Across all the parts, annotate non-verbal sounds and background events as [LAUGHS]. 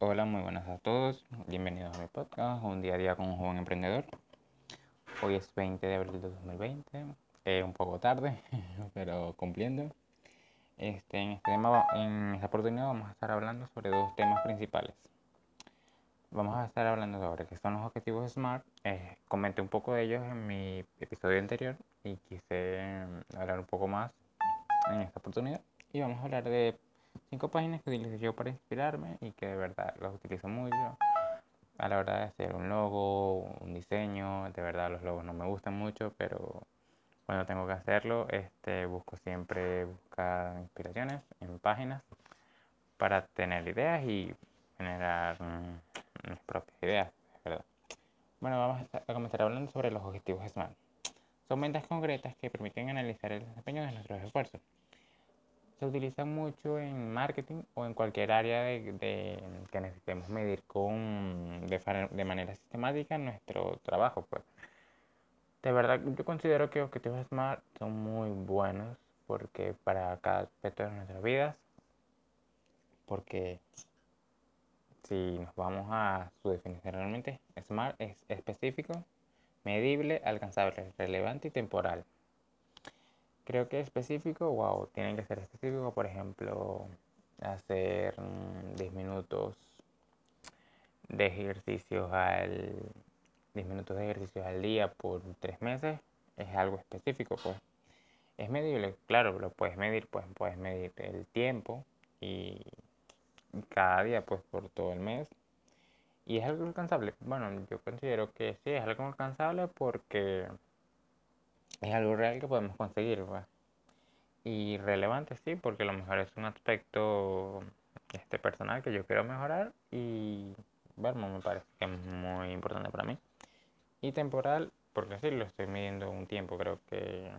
Hola, muy buenas a todos. Bienvenidos a mi podcast, un día a día con un joven emprendedor. Hoy es 20 de abril de 2020, eh, un poco tarde, [LAUGHS] pero cumpliendo. Este, en, este tema, en esta oportunidad vamos a estar hablando sobre dos temas principales. Vamos a estar hablando sobre qué son los objetivos SMART. Eh, comenté un poco de ellos en mi episodio anterior y quise mm, hablar un poco más en esta oportunidad. Y vamos a hablar de cinco páginas que utilizo yo para inspirarme y que de verdad los utilizo mucho a la hora de hacer un logo, un diseño. De verdad los logos no me gustan mucho, pero cuando tengo que hacerlo, este, busco siempre buscar inspiraciones en páginas para tener ideas y generar mm, mis propias ideas, ¿verdad? Bueno, vamos a comenzar hablando sobre los objetivos SMART. Son metas concretas que permiten analizar el desempeño de nuestros esfuerzos se utiliza mucho en marketing o en cualquier área de, que necesitemos medir con, de, manera sistemática nuestro trabajo. Pues. De verdad, yo considero que objetivos SMART son muy buenos porque para cada aspecto de nuestras vidas, porque si nos vamos a su definición realmente, SMART es específico, medible, alcanzable, relevante y temporal. Creo que específico, wow, tienen que ser específico, por ejemplo, hacer 10 mm, minutos de ejercicios al 10 minutos de ejercicios al día por 3 meses es algo específico, pues. Es medible, claro, lo puedes medir, pues puedes medir el tiempo y cada día, pues por todo el mes. Y es algo alcanzable. Bueno, yo considero que sí, es algo alcanzable porque es algo real que podemos conseguir. Pues. Y relevante, sí, porque a lo mejor es un aspecto este, personal que yo quiero mejorar y bueno, me parece que es muy importante para mí. Y temporal, porque sí, lo estoy midiendo un tiempo. Creo que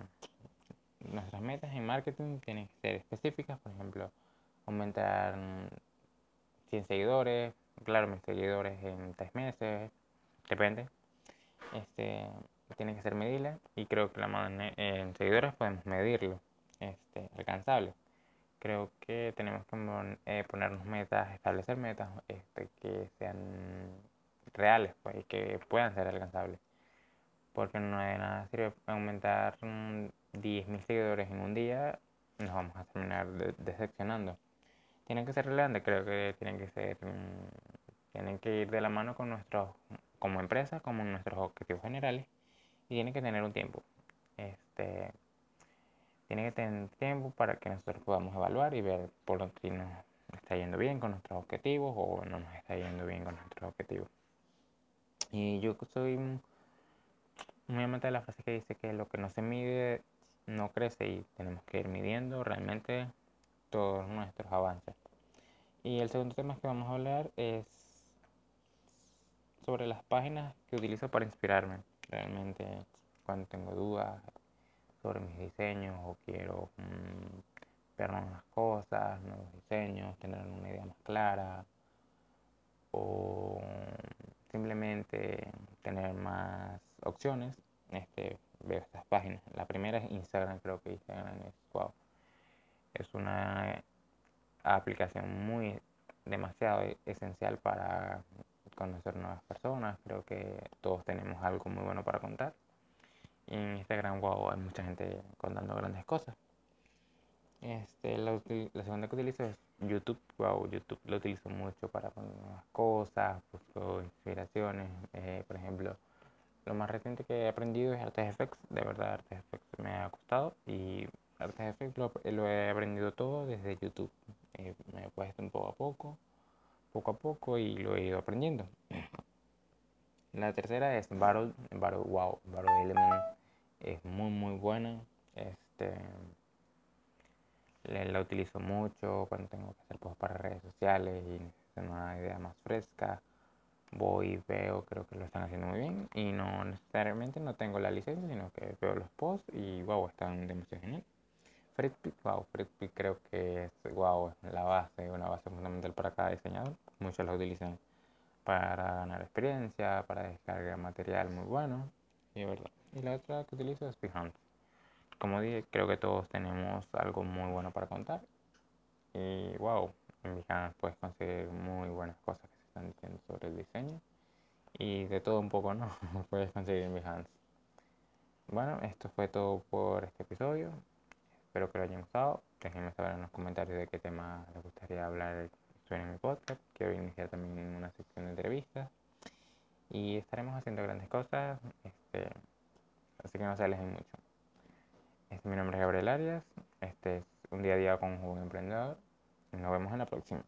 nuestras metas en marketing tienen que ser específicas, por ejemplo, aumentar 100 seguidores, claro, mis seguidores en 3 meses, depende. Este, tiene que ser medible y creo que la en seguidores podemos medirlo, este, alcanzable. Creo que tenemos que eh, ponernos metas, establecer metas este, que sean reales pues, y que puedan ser alcanzables. Porque no de nada sirve aumentar 10.000 seguidores en un día, nos vamos a terminar decepcionando. Tienen que ser relevantes, creo que tienen que ser, mm, tienen que ir de la mano con nuestros, como empresa, como nuestros objetivos generales y tiene que tener un tiempo. Este, tiene que tener tiempo para que nosotros podamos evaluar y ver por si nos está yendo bien con nuestros objetivos o no nos está yendo bien con nuestros objetivos. Y yo soy muy amante de la frase que dice que lo que no se mide no crece y tenemos que ir midiendo realmente todos nuestros avances. Y el segundo tema que vamos a hablar es sobre las páginas que utilizo para inspirarme. Realmente cuando tengo dudas sobre mis diseños o quiero mm, ver nuevas cosas, nuevos diseños, tener una idea más clara o simplemente tener más opciones, este, veo estas páginas. La primera es Instagram, creo que Instagram es wow. Es una aplicación muy demasiado esencial para conocer nuevas personas. Creo que todos tenemos algo muy bueno para contar. Y en Instagram, wow, hay mucha gente contando grandes cosas. Este, la, segunda que utilizo es YouTube. Wow, YouTube lo utilizo mucho para poner nuevas cosas, busco inspiraciones. Eh, por ejemplo, lo más reciente que he aprendido es Artes. De verdad, Artes me ha costado. Y Artes Effects lo, he aprendido todo desde YouTube. Eh, me he puesto un poco a poco poco a poco y lo he ido aprendiendo. La tercera es Battle, Battle Wow, Battle Element es muy muy buena. Este la utilizo mucho cuando tengo que hacer posts para redes sociales y necesito una idea más fresca. Voy veo, creo que lo están haciendo muy bien y no necesariamente no tengo la licencia, sino que veo los posts y wow, están demasiado genial. FreePic, wow, FreePic creo que es wow, la base, una base fundamental para cada diseñador. Muchos la utilizan para ganar experiencia, para descargar material muy bueno. Y, verdad. y la otra que utilizo es Behance. Como dije, creo que todos tenemos algo muy bueno para contar. Y wow, en Behance puedes conseguir muy buenas cosas y de todo un poco, ¿no? [LAUGHS] Puedes conseguir en Behance. Bueno, esto fue todo por este episodio. Espero que lo hayan gustado. Déjenme saber en los comentarios de qué tema les gustaría hablar en mi podcast. Quiero iniciar también una sección de entrevistas. Y estaremos haciendo grandes cosas. Este, así que no se alejen mucho. Este, mi nombre es Gabriel Arias. Este es un día a día con un joven emprendedor. Nos vemos en la próxima.